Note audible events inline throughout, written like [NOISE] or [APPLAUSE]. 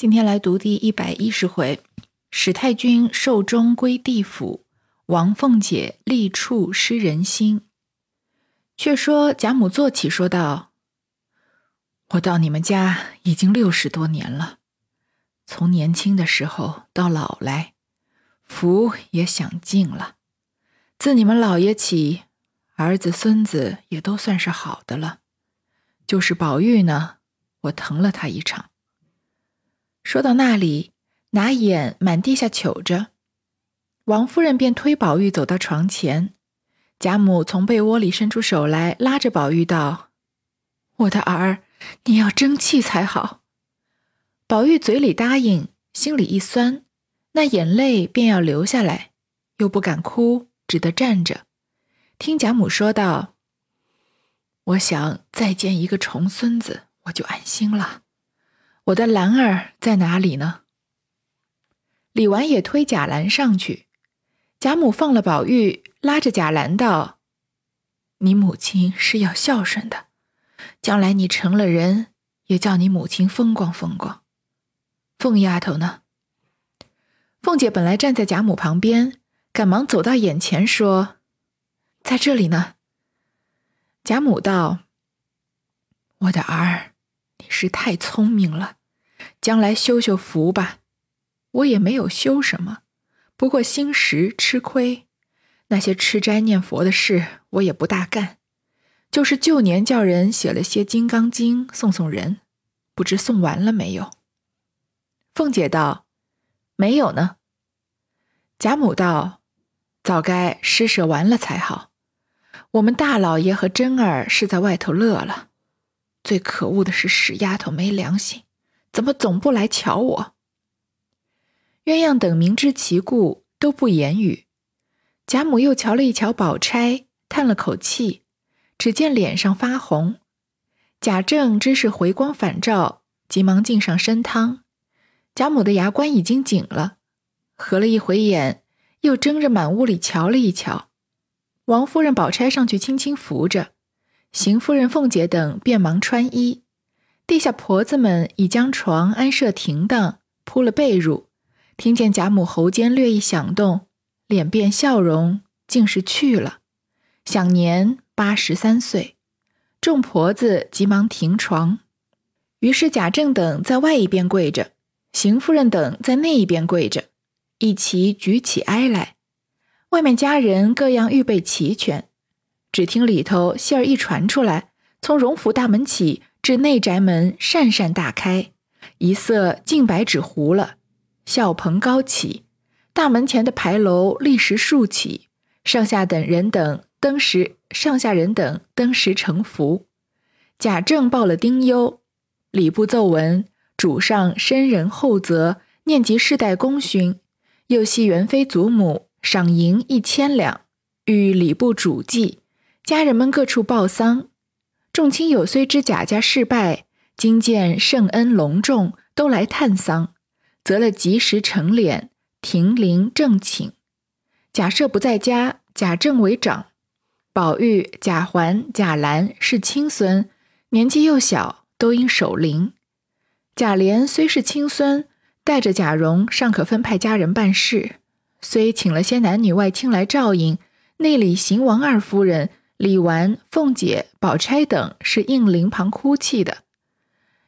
今天来读第一百一十回：史太君寿终归地府，王凤姐立处失人心。却说贾母坐起，说道：“我到你们家已经六十多年了，从年轻的时候到老来，福也享尽了。自你们老爷起，儿子孙子也都算是好的了。就是宝玉呢，我疼了他一场。”说到那里，拿眼满地下瞅着，王夫人便推宝玉走到床前，贾母从被窝里伸出手来，拉着宝玉道：“我的儿，你要争气才好。”宝玉嘴里答应，心里一酸，那眼泪便要流下来，又不敢哭，只得站着，听贾母说道：“我想再见一个重孙子，我就安心了。”我的兰儿在哪里呢？李纨也推贾兰上去，贾母放了宝玉，拉着贾兰道：“你母亲是要孝顺的，将来你成了人，也叫你母亲风光风光。”凤丫头呢？凤姐本来站在贾母旁边，赶忙走到眼前说：“在这里呢。”贾母道：“我的儿。”是太聪明了，将来修修福吧。我也没有修什么，不过心实吃亏。那些吃斋念佛的事，我也不大干。就是旧年叫人写了些《金刚经》送送人，不知送完了没有。凤姐道：“没有呢。”贾母道：“早该施舍完了才好。我们大老爷和珍儿是在外头乐了。”最可恶的是屎丫头没良心，怎么总不来瞧我？鸳鸯等明知其故，都不言语。贾母又瞧了一瞧宝钗，叹了口气，只见脸上发红。贾政知是回光返照，急忙进上参汤。贾母的牙关已经紧了，合了一回眼，又睁着满屋里瞧了一瞧。王夫人、宝钗上去轻轻扶着。邢夫人、凤姐等便忙穿衣，地下婆子们已将床安设停当，铺了被褥。听见贾母喉间略一响动，脸变笑容，竟是去了，享年八十三岁。众婆子急忙停床，于是贾政等在外一边跪着，邢夫人等在内一边跪着，一齐举起哀来。外面家人各样预备齐全。只听里头信儿一传出来，从荣府大门起至内宅门扇扇大开，一色净白纸糊了，笑棚高起，大门前的牌楼立时竖起，上下等人等登时，上下人等登时成福。贾政报了丁忧，礼部奏闻主上深仁厚泽，念及世代功勋，又系元妃祖母赏银一千两，与礼部主祭。家人们各处报丧，众亲友虽知贾家事败，今见圣恩隆重，都来探丧，择了吉时成殓，停灵正寝。贾赦不在家，贾政为长，宝玉、贾环、贾兰是亲孙，年纪又小，都应守灵。贾琏虽是亲孙，带着贾蓉尚可分派家人办事，虽请了些男女外亲来照应，内里邢王二夫人。李纨、凤姐、宝钗等是应灵旁哭泣的。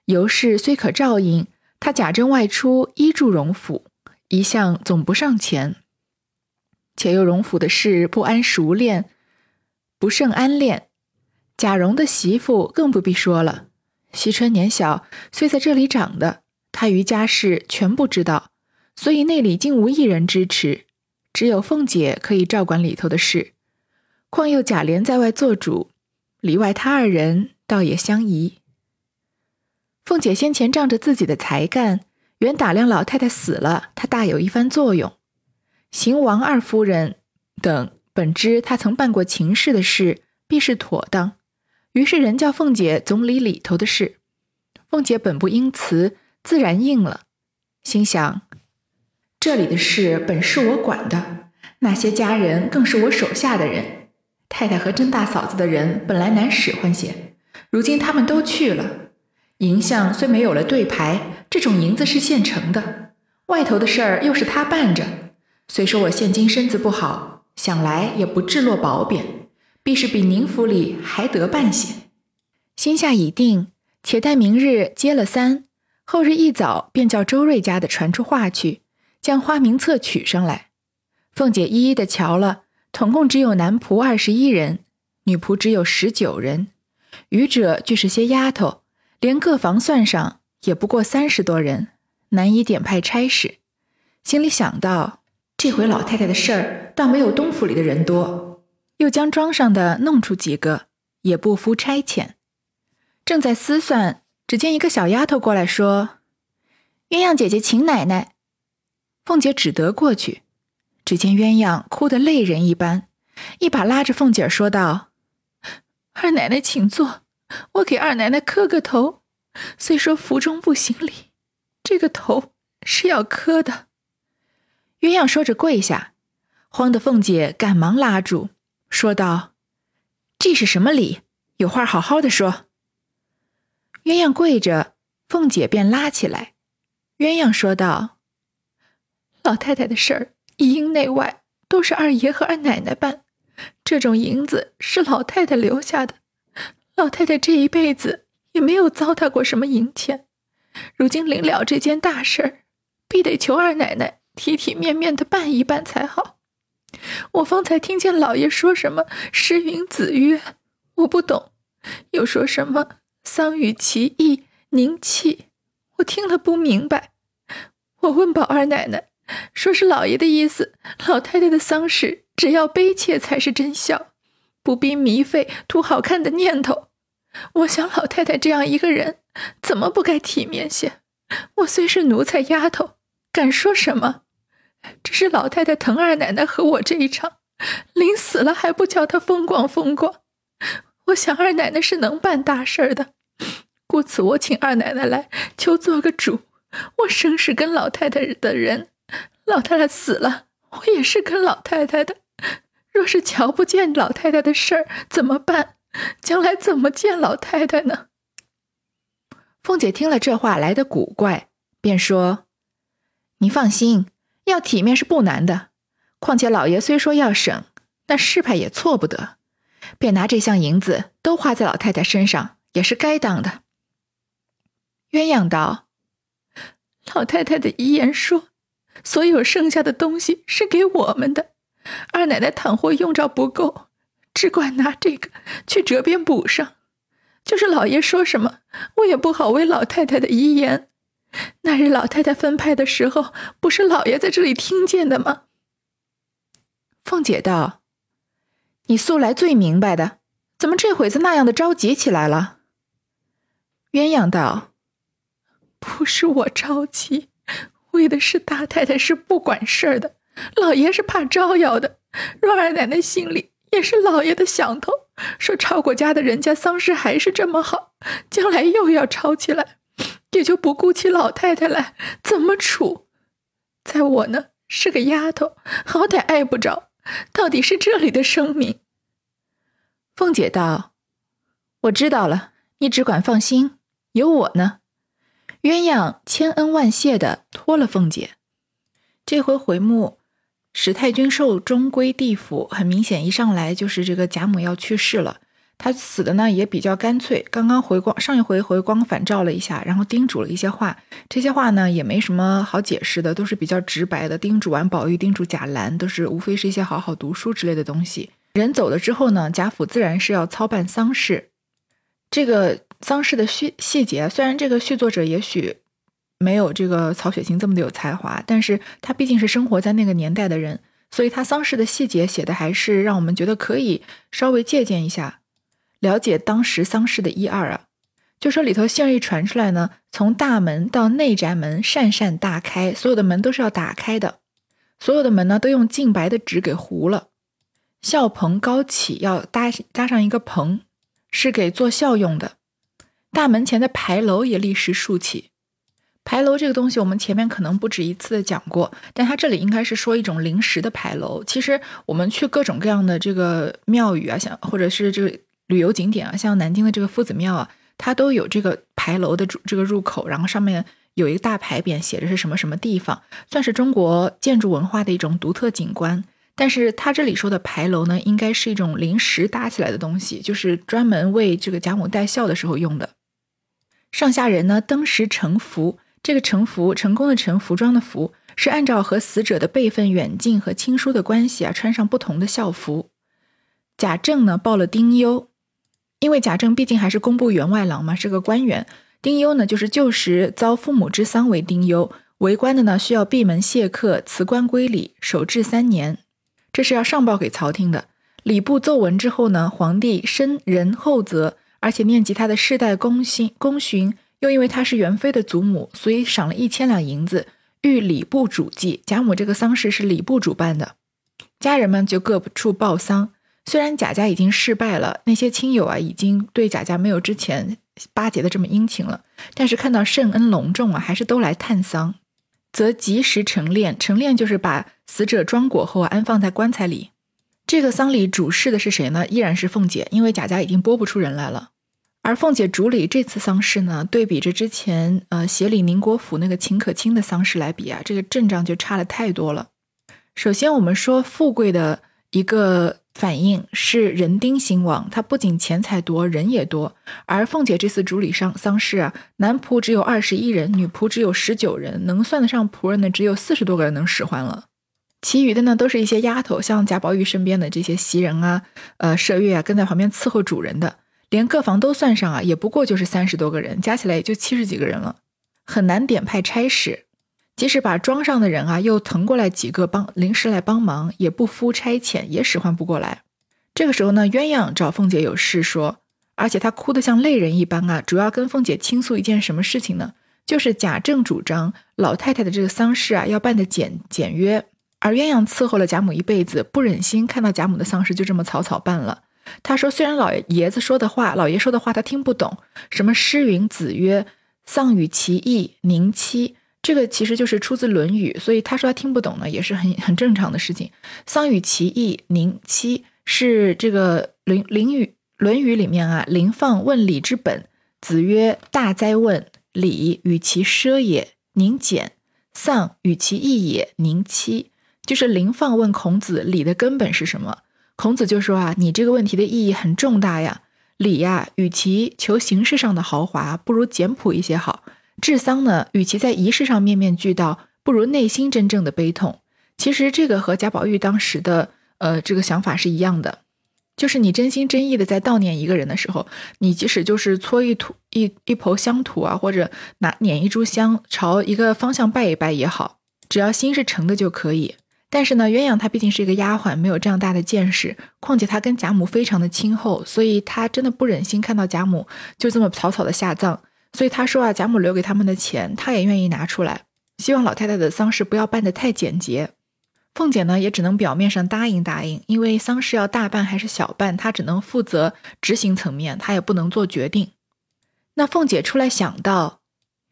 尤氏虽可照应，他贾珍外出依住荣府，一向总不上前。且又荣府的事不安熟练，不甚安练。贾蓉的媳妇更不必说了。惜春年小，虽在这里长的，他于家事全不知道，所以内里竟无一人支持，只有凤姐可以照管里头的事。况又贾琏在外做主，里外他二人倒也相宜。凤姐先前仗着自己的才干，原打量老太太死了，她大有一番作用。邢王二夫人等本知她曾办过秦氏的事，必是妥当，于是人叫凤姐总理里头的事。凤姐本不应辞，自然应了，心想：这里的事本是我管的，那些家人更是我手下的人。太太和甄大嫂子的人本来难使唤些，如今他们都去了，银像虽没有了对牌，这种银子是现成的，外头的事儿又是他办着。虽说我现今身子不好，想来也不至落薄贬，必是比宁府里还得办些。心下已定，且待明日接了三，后日一早便叫周瑞家的传出话去，将花名册取上来。凤姐一一的瞧了，统共只有男仆二十一人，女仆只有十九人，余者俱是些丫头。连各房算上，也不过三十多人，难以点派差事。心里想到，这回老太太的事儿，倒没有东府里的人多。又将庄上的弄出几个，也不敷差遣。正在思算，只见一个小丫头过来说：“鸳鸯姐姐请奶奶。”凤姐只得过去，只见鸳鸯哭得泪人一般，一把拉着凤姐说道：“二奶奶请坐。”我给二奶奶磕个头，虽说福中不行礼，这个头是要磕的。鸳鸯说着跪下，慌得凤姐赶忙拉住，说道：“这是什么礼？有话好好的说。”鸳鸯跪着，凤姐便拉起来。鸳鸯说道：“老太太的事儿，一应内外都是二爷和二奶奶办，这种银子是老太太留下的。”老太太这一辈子也没有糟蹋过什么银钱，如今临了这件大事儿，必得求二奶奶体体面面的办一办才好。我方才听见老爷说什么“诗云子曰”，我不懂；又说什么“丧与其意宁气”，我听了不明白。我问宝二奶奶，说是老爷的意思，老太太的丧事只要悲切才是真孝。不必迷费图好看的念头。我想老太太这样一个人，怎么不该体面些？我虽是奴才丫头，敢说什么？只是老太太疼二奶奶和我这一场，临死了还不叫她风光风光。我想二奶奶是能办大事的，故此我请二奶奶来，求做个主。我生是跟老太太的人，老太太死了，我也是跟老太太的。若是瞧不见老太太的事儿怎么办？将来怎么见老太太呢？凤姐听了这话来的古怪，便说：“你放心，要体面是不难的。况且老爷虽说要省，那事派也错不得，便拿这项银子都花在老太太身上，也是该当的。”鸳鸯道：“老太太的遗言说，所有剩下的东西是给我们的。”二奶奶倘或用着不够，只管拿这个去折边补上。就是老爷说什么，我也不好违老太太的遗言。那日老太太分派的时候，不是老爷在这里听见的吗？凤姐道：“你素来最明白的，怎么这会子那样的着急起来了？”鸳鸯道：“不是我着急，为的是大太太是不管事儿的。”老爷是怕招摇的，若二奶奶心里也是老爷的想头，说超过家的人家丧事还是这么好，将来又要吵起来，也就不顾起老太太来，怎么处？在我呢是个丫头，好歹碍不着，到底是这里的生命。凤姐道：“我知道了，你只管放心，有我呢。”鸳鸯千恩万谢的托了凤姐，这回回目。史太君寿终归地府，很明显，一上来就是这个贾母要去世了。他死的呢也比较干脆，刚刚回光，上一回回光返照了一下，然后叮嘱了一些话。这些话呢也没什么好解释的，都是比较直白的。叮嘱完宝玉，叮嘱贾兰，都是无非是一些好好读书之类的东西。人走了之后呢，贾府自然是要操办丧事。这个丧事的细细节，虽然这个续作者也许。没有这个曹雪芹这么的有才华，但是他毕竟是生活在那个年代的人，所以他丧事的细节写的还是让我们觉得可以稍微借鉴一下，了解当时丧事的一二啊。就说里头信儿一传出来呢，从大门到内宅门扇扇大开，所有的门都是要打开的，所有的门呢都用净白的纸给糊了，孝棚高起要搭搭上一个棚，是给做孝用的，大门前的牌楼也立时竖起。牌楼这个东西，我们前面可能不止一次的讲过，但它这里应该是说一种临时的牌楼。其实我们去各种各样的这个庙宇啊，像或者是这个旅游景点啊，像南京的这个夫子庙啊，它都有这个牌楼的这个入口，然后上面有一个大牌匾，写着是什么什么地方，算是中国建筑文化的一种独特景观。但是他这里说的牌楼呢，应该是一种临时搭起来的东西，就是专门为这个贾母戴孝的时候用的。上下人呢，登时成服。这个成服，成功的成，服装的服，是按照和死者的辈分远近和亲疏的关系啊，穿上不同的校服。贾政呢，报了丁忧，因为贾政毕竟还是工部员外郎嘛，是个官员。丁忧呢，就是旧时遭父母之丧为丁忧，为官的呢，需要闭门谢客，辞官归里，守制三年。这是要上报给朝廷的。礼部奏闻之后呢，皇帝深仁厚泽，而且念及他的世代功勋功勋，又因为他是元妃的祖母，所以赏了一千两银子，谕礼部主祭。贾母这个丧事是礼部主办的，家人们就各处报丧。虽然贾家已经失败了，那些亲友啊已经对贾家没有之前巴结的这么殷勤了，但是看到圣恩隆重啊，还是都来探丧。则及时成殓，成殓就是把死者装裹后安放在棺材里。这个丧礼主事的是谁呢？依然是凤姐，因为贾家已经拨不出人来了。而凤姐主理这次丧事呢，对比着之前呃协理宁国府那个秦可卿的丧事来比啊，这个阵仗就差了太多了。首先我们说富贵的一个。反应是人丁兴旺，他不仅钱财多，人也多。而凤姐这次主理丧丧事啊，男仆只有二十一人，女仆只有十九人，能算得上仆人的只有四十多个人能使唤了。其余的呢，都是一些丫头，像贾宝玉身边的这些袭人啊，呃，麝月啊，跟在旁边伺候主人的，连各房都算上啊，也不过就是三十多个人，加起来也就七十几个人了，很难点派差事。即使把庄上的人啊又腾过来几个帮临时来帮忙，也不敷差遣，也使唤不过来。这个时候呢，鸳鸯找凤姐有事说，而且她哭得像泪人一般啊，主要跟凤姐倾诉一件什么事情呢？就是贾政主张老太太的这个丧事啊要办得简简约，而鸳鸯伺候了贾母一辈子，不忍心看到贾母的丧事就这么草草办了。他说，虽然老爷子说的话，老爷说的话他听不懂，什么诗云子曰，丧与其义，宁戚。这个其实就是出自《论语》，所以他说他听不懂呢，也是很很正常的事情。丧与其义，宁戚是这个《论论语》《论语》里面啊，林放问礼之本，子曰：“大哉问！礼与其奢也，宁俭；丧与其义也，宁戚。”就是林放问孔子礼的根本是什么？孔子就说啊，你这个问题的意义很重大呀。礼呀，与其求形式上的豪华，不如简朴一些好。治丧呢，与其在仪式上面面俱到，不如内心真正的悲痛。其实这个和贾宝玉当时的呃这个想法是一样的，就是你真心真意的在悼念一个人的时候，你即使就是搓一土一一抔香土啊，或者拿捻一炷香朝一个方向拜一拜也好，只要心是诚的就可以。但是呢，鸳鸯她毕竟是一个丫鬟，没有这样大的见识，况且她跟贾母非常的亲厚，所以她真的不忍心看到贾母就这么草草的下葬。所以她说啊，贾母留给他们的钱，她也愿意拿出来，希望老太太的丧事不要办得太简洁。凤姐呢，也只能表面上答应答应，因为丧事要大办还是小办，她只能负责执行层面，她也不能做决定。那凤姐出来想到，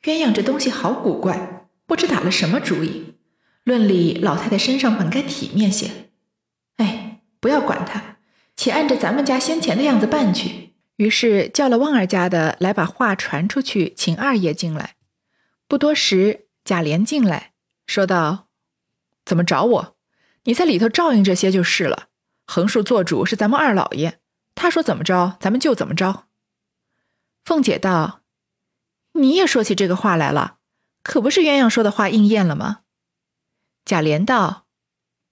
鸳鸯这东西好古怪，不知打了什么主意。论理，老太太身上本该体面些，哎，不要管她，且按着咱们家先前的样子办去。于是叫了旺儿家的来把话传出去，请二爷进来。不多时，贾琏进来，说道：“怎么找我？你在里头照应这些就是了。横竖做主是咱们二老爷，他说怎么着，咱们就怎么着。”凤姐道：“你也说起这个话来了，可不是鸳鸯说的话应验了吗？”贾琏道：“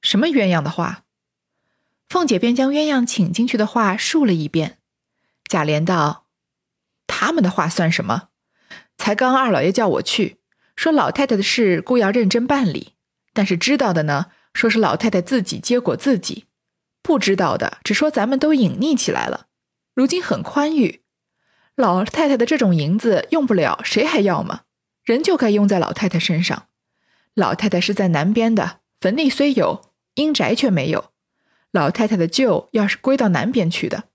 什么鸳鸯的话？”凤姐便将鸳鸯请进去的话述了一遍。贾琏道：“他们的话算什么？才刚二老爷叫我去，说老太太的事，故要认真办理。但是知道的呢，说是老太太自己结果自己；不知道的，只说咱们都隐匿起来了。如今很宽裕，老太太的这种银子用不了，谁还要吗？人就该用在老太太身上。老太太是在南边的，坟地虽有，阴宅却没有。老太太的旧要是归到南边去的。”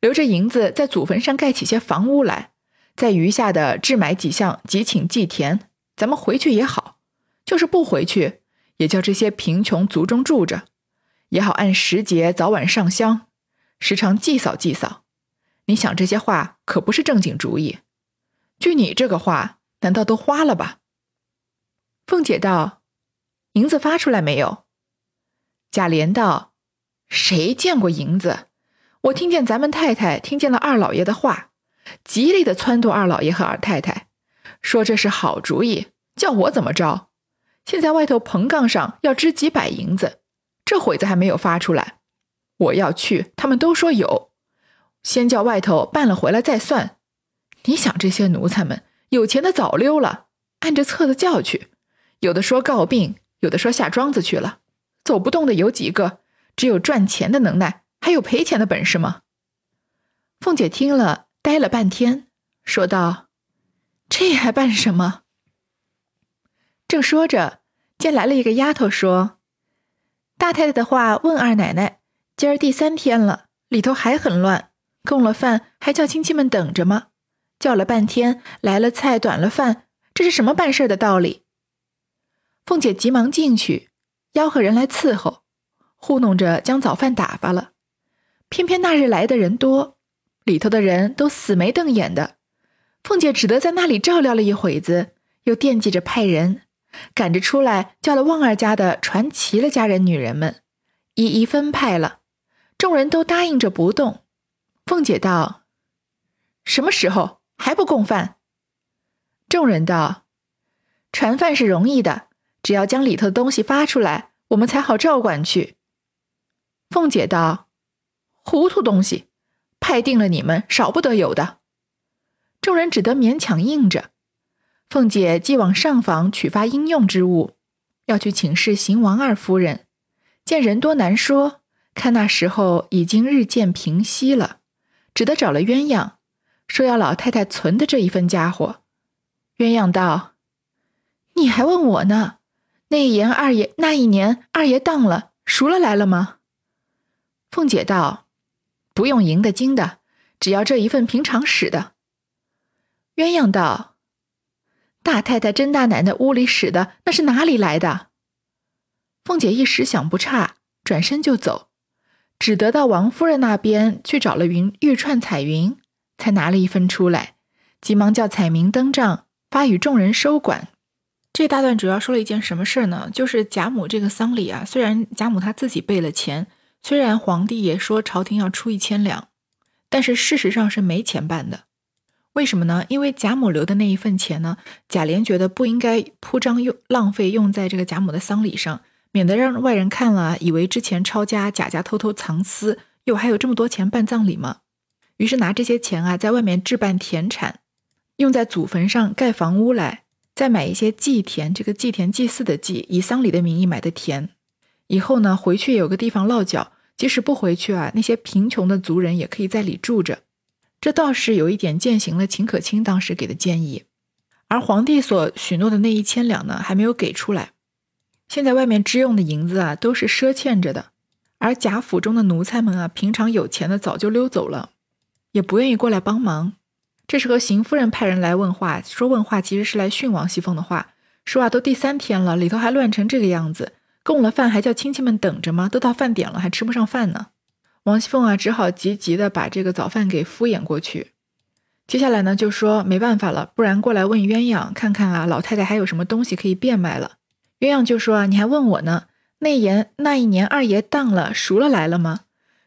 留着银子在祖坟上盖起些房屋来，在余下的置买几项，即请祭田。咱们回去也好，就是不回去，也叫这些贫穷族中住着，也好按时节早晚上香，时常祭扫祭扫。你想这些话可不是正经主意。据你这个话，难道都花了吧？”凤姐道：“银子发出来没有？”贾琏道：“谁见过银子？我听见咱们太太听见了二老爷的话，极力的撺掇二老爷和二太太，说这是好主意，叫我怎么着？现在外头棚杠上要支几百银子，这会子还没有发出来。我要去，他们都说有，先叫外头办了回来再算。你想这些奴才们有钱的早溜了，按着册子叫去。”有的说告病，有的说下庄子去了，走不动的有几个？只有赚钱的能耐，还有赔钱的本事吗？凤姐听了，呆了半天，说道：“这还办什么？”正说着，见来了一个丫头，说：“大太太的话问二奶奶，今儿第三天了，里头还很乱，供了饭还叫亲戚们等着吗？叫了半天，来了菜，短了饭，这是什么办事的道理？”凤姐急忙进去，吆喝人来伺候，糊弄着将早饭打发了。偏偏那日来的人多，里头的人都死眉瞪眼的。凤姐只得在那里照料了一会子，又惦记着派人赶着出来，叫了旺儿家的传齐了家人女人们，一一分派了。众人都答应着不动。凤姐道：“什么时候还不供饭？”众人道：“传饭是容易的。”只要将里头的东西发出来，我们才好照管去。凤姐道：“糊涂东西，派定了你们少不得有的。”众人只得勉强应着。凤姐既往上房取发应用之物，要去请示邢王二夫人，见人多难说，看那时候已经日渐平息了，只得找了鸳鸯，说要老太太存的这一份家伙。鸳鸯道：“你还问我呢？”那一年二爷那一年二爷当了赎了来了吗？凤姐道：“不用银的金的，只要这一份平常使的。”鸳鸯道：“大太太甄大奶奶屋里使的那是哪里来的？”凤姐一时想不差，转身就走，只得到王夫人那边去找了云玉串彩云，才拿了一份出来，急忙叫彩明登帐，发与众人收管。这大段主要说了一件什么事儿呢？就是贾母这个丧礼啊，虽然贾母她自己备了钱，虽然皇帝也说朝廷要出一千两，但是事实上是没钱办的。为什么呢？因为贾母留的那一份钱呢，贾琏觉得不应该铺张用浪费用在这个贾母的丧礼上，免得让外人看了以为之前抄家贾家偷偷藏私，又还有这么多钱办葬礼吗？于是拿这些钱啊，在外面置办田产，用在祖坟上盖房屋来。再买一些祭田，这个祭田祭祀的祭，以丧礼的名义买的田，以后呢回去有个地方落脚，即使不回去啊，那些贫穷的族人也可以在里住着。这倒是有一点践行了秦可卿当时给的建议。而皇帝所许诺的那一千两呢，还没有给出来。现在外面支用的银子啊，都是赊欠着的。而贾府中的奴才们啊，平常有钱的早就溜走了，也不愿意过来帮忙。这时候，邢夫人派人来问话，说问话其实是来训王熙凤的话，说啊，都第三天了，里头还乱成这个样子，供了饭还叫亲戚们等着吗？都到饭点了，还吃不上饭呢。王熙凤啊，只好急急的把这个早饭给敷衍过去。接下来呢，就说没办法了，不然过来问鸳鸯看看啊，老太太还有什么东西可以变卖了。鸳鸯就说啊，你还问我呢？那年那一年二爷当了赎了来了吗？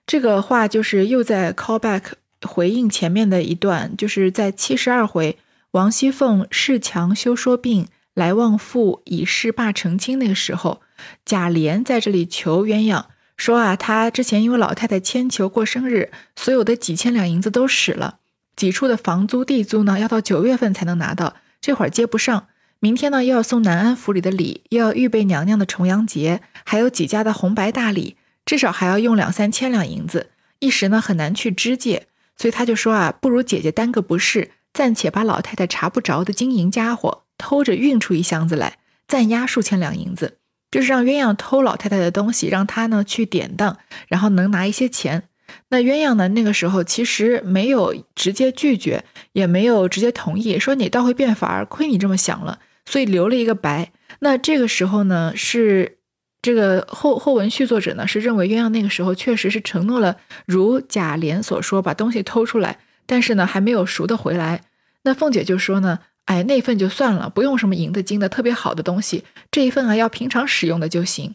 这个话就是又在 call back。回应前面的一段，就是在七十二回，王熙凤恃强休说病，来望父以示罢成亲那个时候，贾琏在这里求鸳鸯说啊，他之前因为老太太迁求过生日，所有的几千两银子都使了，几处的房租地租呢，要到九月份才能拿到，这会儿接不上。明天呢，又要送南安府里的礼，又要预备娘娘的重阳节，还有几家的红白大礼，至少还要用两三千两银子，一时呢很难去支借。所以他就说啊，不如姐姐担个不是，暂且把老太太查不着的金银家伙偷着运出一箱子来，暂押数千两银子，就是让鸳鸯偷老太太的东西，让他呢去典当，然后能拿一些钱。那鸳鸯呢，那个时候其实没有直接拒绝，也没有直接同意，说你倒会变法儿，亏你这么想了，所以留了一个白。那这个时候呢是。这个后后文续作者呢是认为鸳鸯那个时候确实是承诺了，如贾琏所说，把东西偷出来，但是呢，还没有赎得回来。那凤姐就说呢，哎，那份就算了，不用什么银的金的特别好的东西，这一份啊，要平常使用的就行。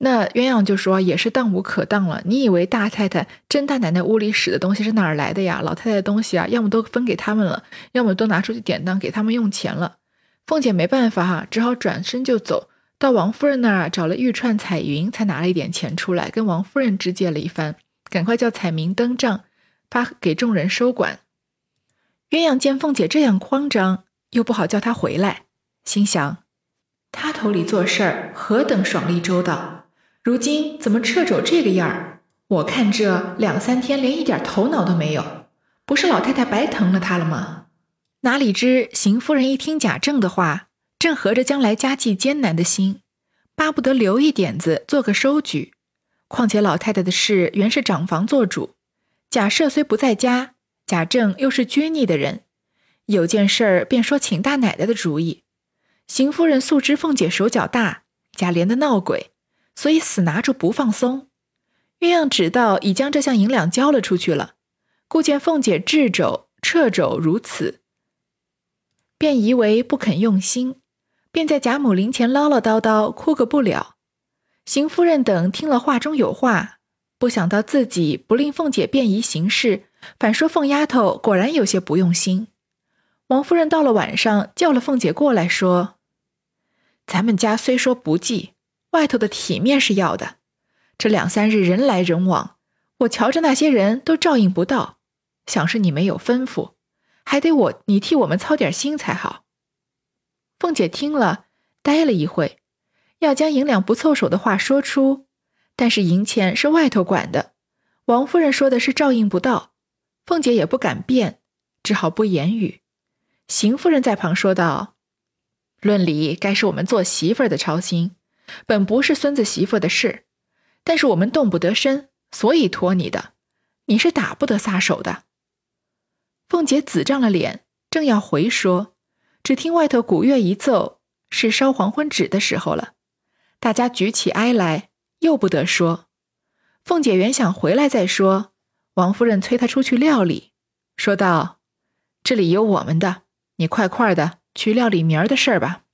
那鸳鸯就说，也是当无可当了。你以为大太太、甄大奶奶屋里使的东西是哪儿来的呀？老太太的东西啊，要么都分给他们了，要么都拿出去典当给他们用钱了。凤姐没办法哈，只好转身就走到王夫人那儿找了玉串、彩云，才拿了一点钱出来，跟王夫人支借了一番，赶快叫彩明登账，发给众人收管。鸳鸯见凤姐这样慌张，又不好叫她回来，心想：她头里做事儿何等爽利周到。如今怎么掣肘这个样儿？我看这两三天连一点头脑都没有，不是老太太白疼了她了吗？哪里知邢夫人一听贾政的话，正合着将来家计艰难的心，巴不得留一点子做个收据。况且老太太的事原是长房做主，贾赦虽不在家，贾政又是拘逆的人，有件事儿便说请大奶奶的主意。邢夫人素知凤姐手脚大，贾琏的闹鬼。所以死拿住不放松，鸳鸯知道已将这项银两交了出去了，故见凤姐掣肘掣肘如此，便疑为不肯用心，便在贾母灵前唠唠叨叨，哭个不了。邢夫人等听了话中有话，不想到自己不令凤姐便宜行事，反说凤丫头果然有些不用心。王夫人到了晚上，叫了凤姐过来，说：“咱们家虽说不济。”外头的体面是要的，这两三日人来人往，我瞧着那些人都照应不到，想是你没有吩咐，还得我你替我们操点心才好。凤姐听了，呆了一会，要将银两不凑手的话说出，但是银钱是外头管的，王夫人说的是照应不到，凤姐也不敢辩，只好不言语。邢夫人在旁说道：“论理该是我们做媳妇的操心。”本不是孙子媳妇的事，但是我们动不得身，所以托你的。你是打不得撒手的。凤姐紫涨了脸，正要回说，只听外头鼓乐一奏，是烧黄昏纸的时候了。大家举起哀来，又不得说。凤姐原想回来再说，王夫人催她出去料理，说道：“这里有我们的，你快快的去料理明儿的事儿吧。”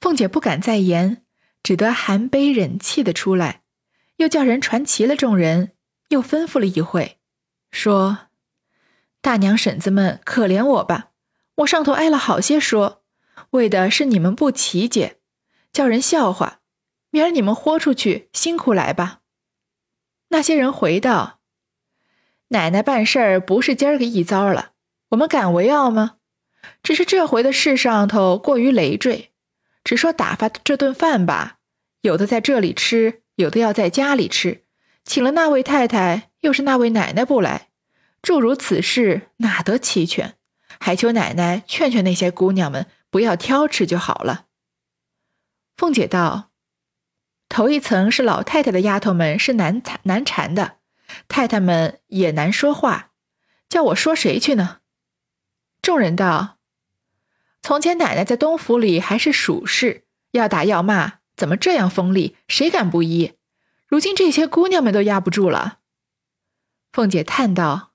凤姐不敢再言，只得含悲忍气的出来，又叫人传齐了众人，又吩咐了一会，说：“大娘婶子们可怜我吧，我上头挨了好些说，为的是你们不齐解，叫人笑话。明儿你们豁出去，辛苦来吧。”那些人回道：“奶奶办事儿不是今儿个一遭了，我们敢为傲吗？只是这回的事上头过于累赘。”只说打发这顿饭吧，有的在这里吃，有的要在家里吃。请了那位太太，又是那位奶奶不来，诸如此事哪得齐全？还求奶奶劝劝那些姑娘们，不要挑吃就好了。凤姐道：“头一层是老太太的丫头们是难缠难缠的，太太们也难说话，叫我说谁去呢？”众人道。从前奶奶在东府里还是属士，要打要骂，怎么这样锋利？谁敢不依？如今这些姑娘们都压不住了。凤姐叹道：“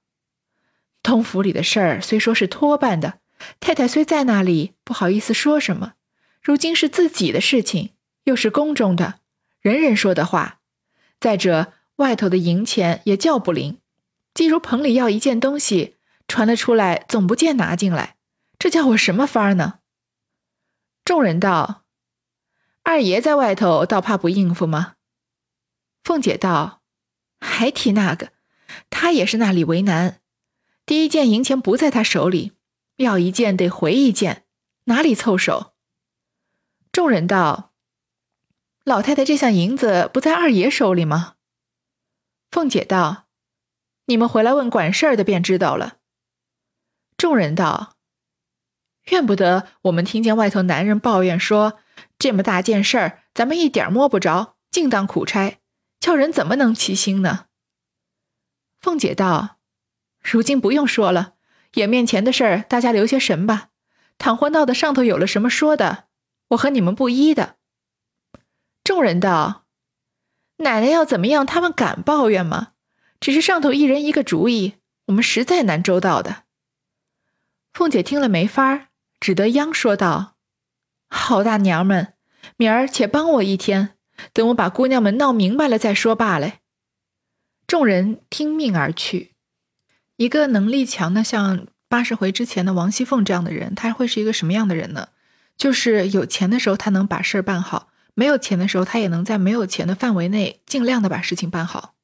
通府里的事儿虽说是托办的，太太虽在那里，不好意思说什么。如今是自己的事情，又是宫中的，人人说的话。再者，外头的银钱也叫不灵。既如棚里要一件东西，传了出来，总不见拿进来。”这叫我什么法儿呢？众人道：“二爷在外头，倒怕不应付吗？”凤姐道：“还提那个，他也是那里为难。第一件银钱不在他手里，要一件得回一件，哪里凑手？”众人道：“老太太这项银子不在二爷手里吗？”凤姐道：“你们回来问管事儿的便知道了。”众人道。怨不得我们听见外头男人抱怨说，这么大件事儿，咱们一点摸不着，净当苦差，叫人怎么能齐心呢？凤姐道：“如今不用说了，眼面前的事儿，大家留些神吧。倘或闹得上头有了什么说的，我和你们不依的。”众人道：“奶奶要怎么样，他们敢抱怨吗？只是上头一人一个主意，我们实在难周到的。”凤姐听了没法，只得央说道：“好大娘们，明儿且帮我一天，等我把姑娘们闹明白了再说罢了。”众人听命而去。一个能力强的，像八十回之前的王熙凤这样的人，他会是一个什么样的人呢？就是有钱的时候，他能把事儿办好；没有钱的时候，他也能在没有钱的范围内尽量的把事情办好。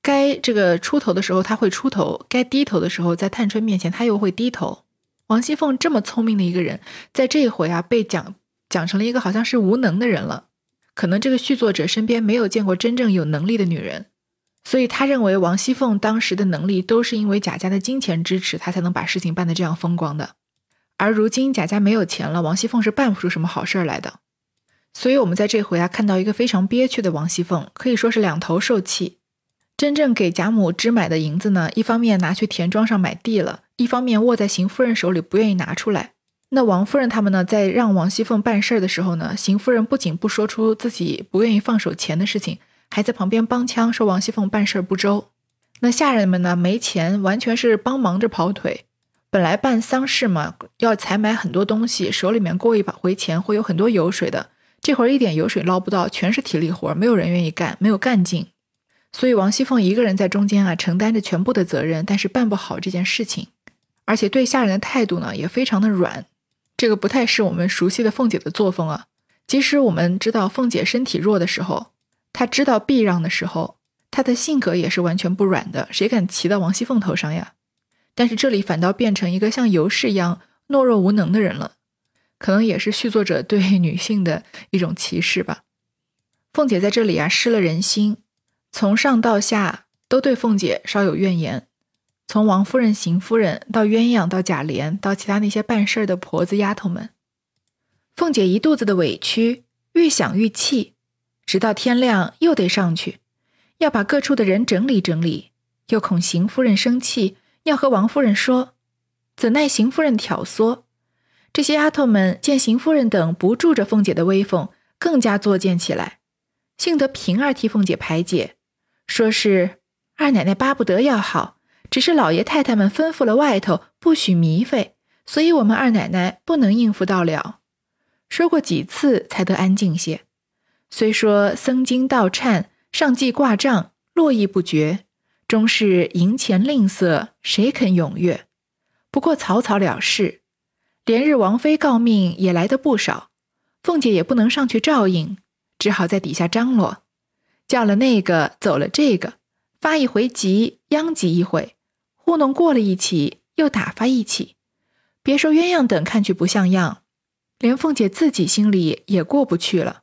该这个出头的时候，他会出头；该低头的时候，在探春面前，他又会低头。王熙凤这么聪明的一个人，在这一回啊，被讲讲成了一个好像是无能的人了。可能这个续作者身边没有见过真正有能力的女人。所以他认为王熙凤当时的能力都是因为贾家的金钱支持，他才能把事情办得这样风光的。而如今贾家没有钱了，王熙凤是办不出什么好事儿来的。所以，我们在这回啊看到一个非常憋屈的王熙凤，可以说是两头受气。真正给贾母支买的银子呢，一方面拿去田庄上买地了，一方面握在邢夫人手里不愿意拿出来。那王夫人他们呢，在让王熙凤办事儿的时候呢，邢夫人不仅不说出自己不愿意放手钱的事情。还在旁边帮腔，说王熙凤办事不周。那下人们呢？没钱，完全是帮忙着跑腿。本来办丧事嘛，要采买很多东西，手里面过一把回钱会有很多油水的。这会儿一点油水捞不到，全是体力活，没有人愿意干，没有干劲。所以王熙凤一个人在中间啊，承担着全部的责任，但是办不好这件事情，而且对下人的态度呢，也非常的软。这个不太是我们熟悉的凤姐的作风啊。即使我们知道凤姐身体弱的时候。他知道避让的时候，他的性格也是完全不软的。谁敢骑到王熙凤头上呀？但是这里反倒变成一个像尤氏一样懦弱无能的人了，可能也是续作者对女性的一种歧视吧。凤姐在这里啊失了人心，从上到下都对凤姐稍有怨言。从王夫人、邢夫人到鸳鸯、到贾琏，到其他那些办事的婆子丫头们，凤姐一肚子的委屈，越想越气。直到天亮，又得上去，要把各处的人整理整理，又恐邢夫人生气，要和王夫人说，怎奈邢夫人挑唆，这些丫头们见邢夫人等不住着凤姐的威风，更加作践起来。幸得平儿替凤姐排解，说是二奶奶巴不得要好，只是老爷太太们吩咐了外头不许糜费，所以我们二奶奶不能应付到了。说过几次才得安静些。虽说僧经道忏、上计挂账络绎不绝，终是银钱吝啬，谁肯踊跃？不过草草了事，连日王妃告命也来得不少，凤姐也不能上去照应，只好在底下张罗，叫了那个，走了这个，发一回急，殃及一回，糊弄过了一起，又打发一起。别说鸳鸯等看去不像样，连凤姐自己心里也过不去了。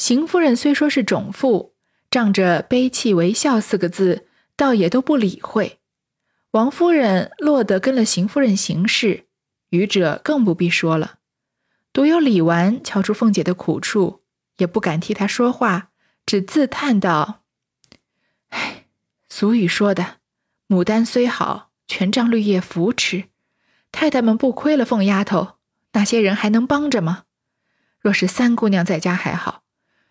邢夫人虽说是种妇，仗着悲泣为孝四个字，倒也都不理会。王夫人落得跟了邢夫人行事，余者更不必说了。独有李纨瞧出凤姐的苦处，也不敢替她说话，只自叹道：“唉，俗语说的，牡丹虽好，全仗绿叶扶持。太太们不亏了凤丫头，那些人还能帮着吗？若是三姑娘在家还好。”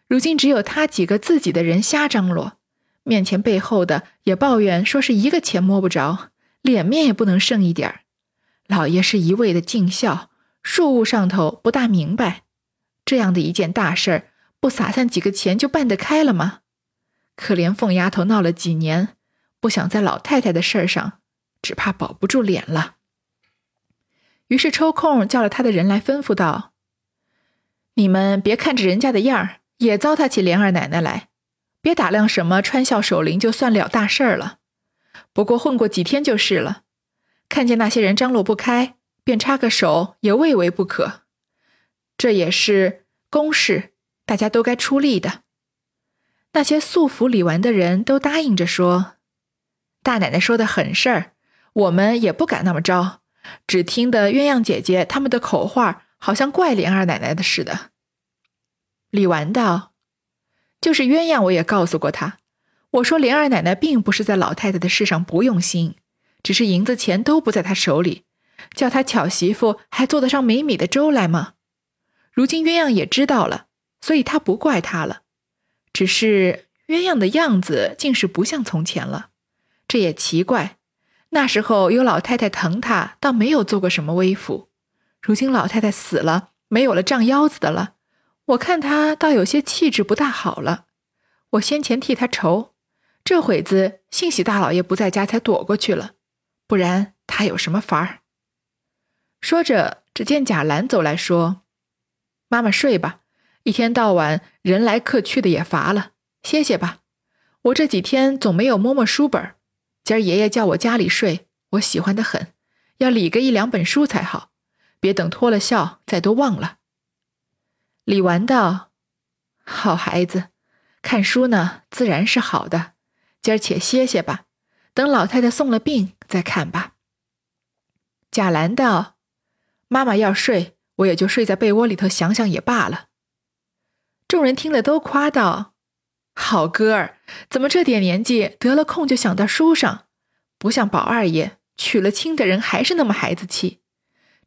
如今只有他几个自己的人瞎张罗，面前背后的也抱怨说是一个钱摸不着，脸面也不能剩一点儿。老爷是一味的尽孝，庶务上头不大明白，这样的一件大事儿，不撒散几个钱就办得开了吗？可怜凤丫头闹了几年，不想在老太太的事儿上，只怕保不住脸了。于是抽空叫了他的人来吩咐道：“你们别看着人家的样儿。”也糟蹋起莲二奶奶来，别打量什么穿孝守灵就算了大事儿了。不过混过几天就是了，看见那些人张罗不开，便插个手也未为不可。这也是公事，大家都该出力的。那些素服李纨的人都答应着说：“大奶奶说的狠事儿，我们也不敢那么着。只听得鸳鸯姐姐他们的口话，好像怪莲二奶奶的似的。”李纨道：“就是鸳鸯，我也告诉过他。我说莲二奶奶并不是在老太太的事上不用心，只是银子钱都不在她手里，叫她巧媳妇还做得上美美的粥来吗？如今鸳鸯也知道了，所以她不怪她了。只是鸳鸯的样子竟是不像从前了，这也奇怪，那时候有老太太疼他，倒没有做过什么微服。如今老太太死了，没有了胀腰子的了，我看他倒有些气质不大好了。我先前替他愁，这会子幸喜大老爷不在家，才躲过去了，不然他有什么法儿？说着，只见贾兰走来说：“妈妈睡吧，一天到晚人来客去的也乏了，歇歇吧。我这几天总没有摸摸书本今儿爷爷叫我家里睡，我喜欢的很，要理个一两本书才好，别等脱了孝再都忘了。”李纨道：“好孩子，看书呢自然是好的，今儿且歇歇吧，等老太太送了病再看吧。”贾兰道。妈妈要睡，我也就睡在被窝里头想想也罢了。众人听了都夸道：“好哥儿，怎么这点年纪得了空就想到书上？不像宝二爷娶了亲的人还是那么孩子气。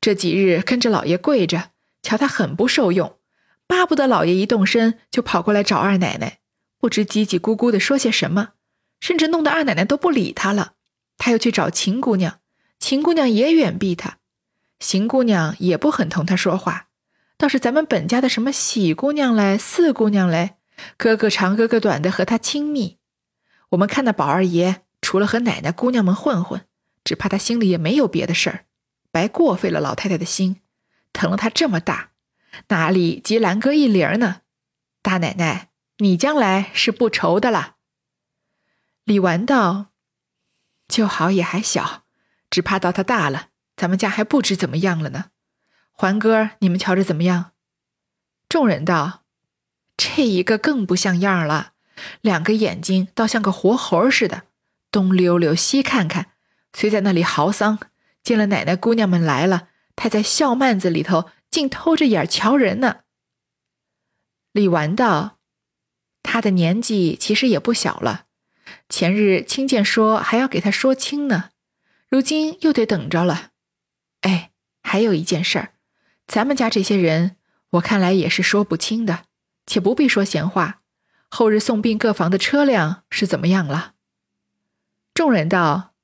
这几日跟着老爷跪着，瞧他很不受用，巴不得老爷一动身就跑过来找二奶奶，不知叽叽咕咕的说些什么，甚至弄得二奶奶都不理他了。他又去找秦姑娘，秦姑娘也远避他。”邢姑娘也不很同他说话，倒是咱们本家的什么喜姑娘嘞、四姑娘嘞，哥哥长哥哥短的和他亲密。我们看那宝二爷，除了和奶奶姑娘们混混，只怕他心里也没有别的事儿，白过费了老太太的心，疼了他这么大，哪里及兰哥一零呢？大奶奶，你将来是不愁的啦。李纨道：“就好也还小，只怕到他大了。”咱们家还不知怎么样了呢，环哥，你们瞧着怎么样？众人道：“这一个更不像样了，两个眼睛倒像个活猴似的，东溜溜西看看，虽在那里嚎丧，见了奶奶姑娘们来了，他在笑幔子里头竟偷着眼瞧人呢。”李纨道：“他的年纪其实也不小了，前日亲见说还要给他说清呢，如今又得等着了。”哎，还有一件事儿，咱们家这些人，我看来也是说不清的，且不必说闲话。后日送殡各房的车辆是怎么样了？众人道：“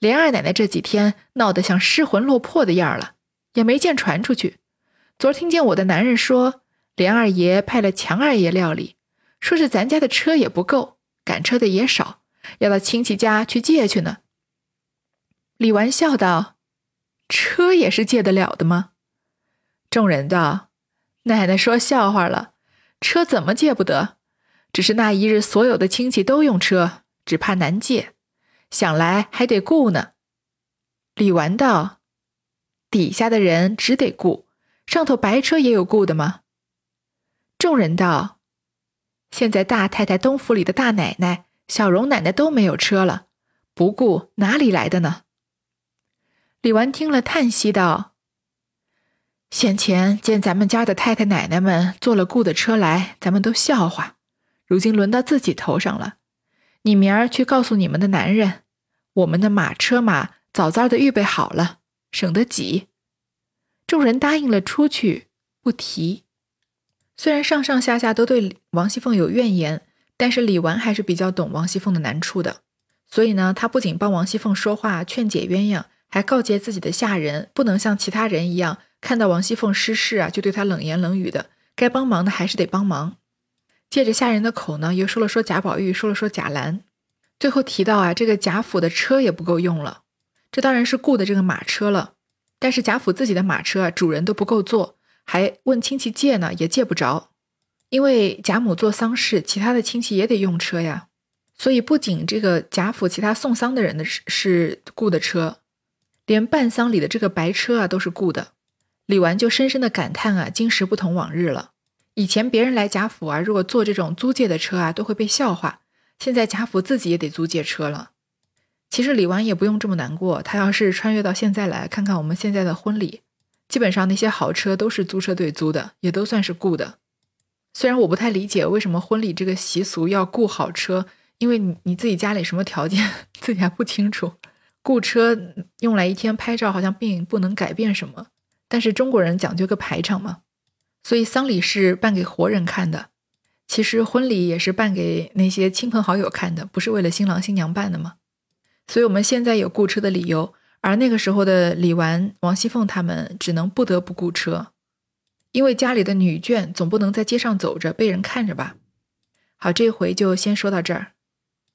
连二奶奶这几天闹得像失魂落魄的样了，也没见传出去。昨儿听见我的男人说，连二爷派了强二爷料理，说是咱家的车也不够，赶车的也少，要到亲戚家去借去呢。”李纨笑道。车也是借得了的吗？众人道：“奶奶说笑话了，车怎么借不得？只是那一日所有的亲戚都用车，只怕难借，想来还得雇呢。”李纨道：“底下的人只得雇，上头白车也有雇的吗？”众人道：“现在大太太东府里的大奶奶、小荣奶奶都没有车了，不雇哪里来的呢？”李纨听了，叹息道：“先前见咱们家的太太奶奶们坐了雇的车来，咱们都笑话。如今轮到自己头上了，你明儿去告诉你们的男人，我们的马车马早早的预备好了，省得挤。”众人答应了出去，不提。虽然上上下下都对王熙凤有怨言，但是李纨还是比较懂王熙凤的难处的，所以呢，他不仅帮王熙凤说话，劝解鸳鸯。还告诫自己的下人，不能像其他人一样，看到王熙凤失势啊，就对她冷言冷语的。该帮忙的还是得帮忙。借着下人的口呢，又说了说贾宝玉，说了说贾兰，最后提到啊，这个贾府的车也不够用了。这当然是雇的这个马车了，但是贾府自己的马车啊，主人都不够坐，还问亲戚借呢，也借不着。因为贾母做丧事，其他的亲戚也得用车呀，所以不仅这个贾府其他送丧的人的是是雇的车。连办丧礼的这个白车啊都是雇的，李纨就深深的感叹啊，今时不同往日了。以前别人来贾府啊，如果坐这种租借的车啊，都会被笑话。现在贾府自己也得租借车了。其实李纨也不用这么难过，他要是穿越到现在来看看我们现在的婚礼，基本上那些豪车都是租车队租的，也都算是雇的。虽然我不太理解为什么婚礼这个习俗要雇好车，因为你你自己家里什么条件 [LAUGHS] 自己还不清楚。雇车用来一天拍照，好像并不能改变什么。但是中国人讲究个排场嘛，所以丧礼是办给活人看的。其实婚礼也是办给那些亲朋好友看的，不是为了新郎新娘办的吗？所以我们现在有雇车的理由，而那个时候的李纨、王熙凤他们只能不得不雇车，因为家里的女眷总不能在街上走着被人看着吧。好，这回就先说到这儿。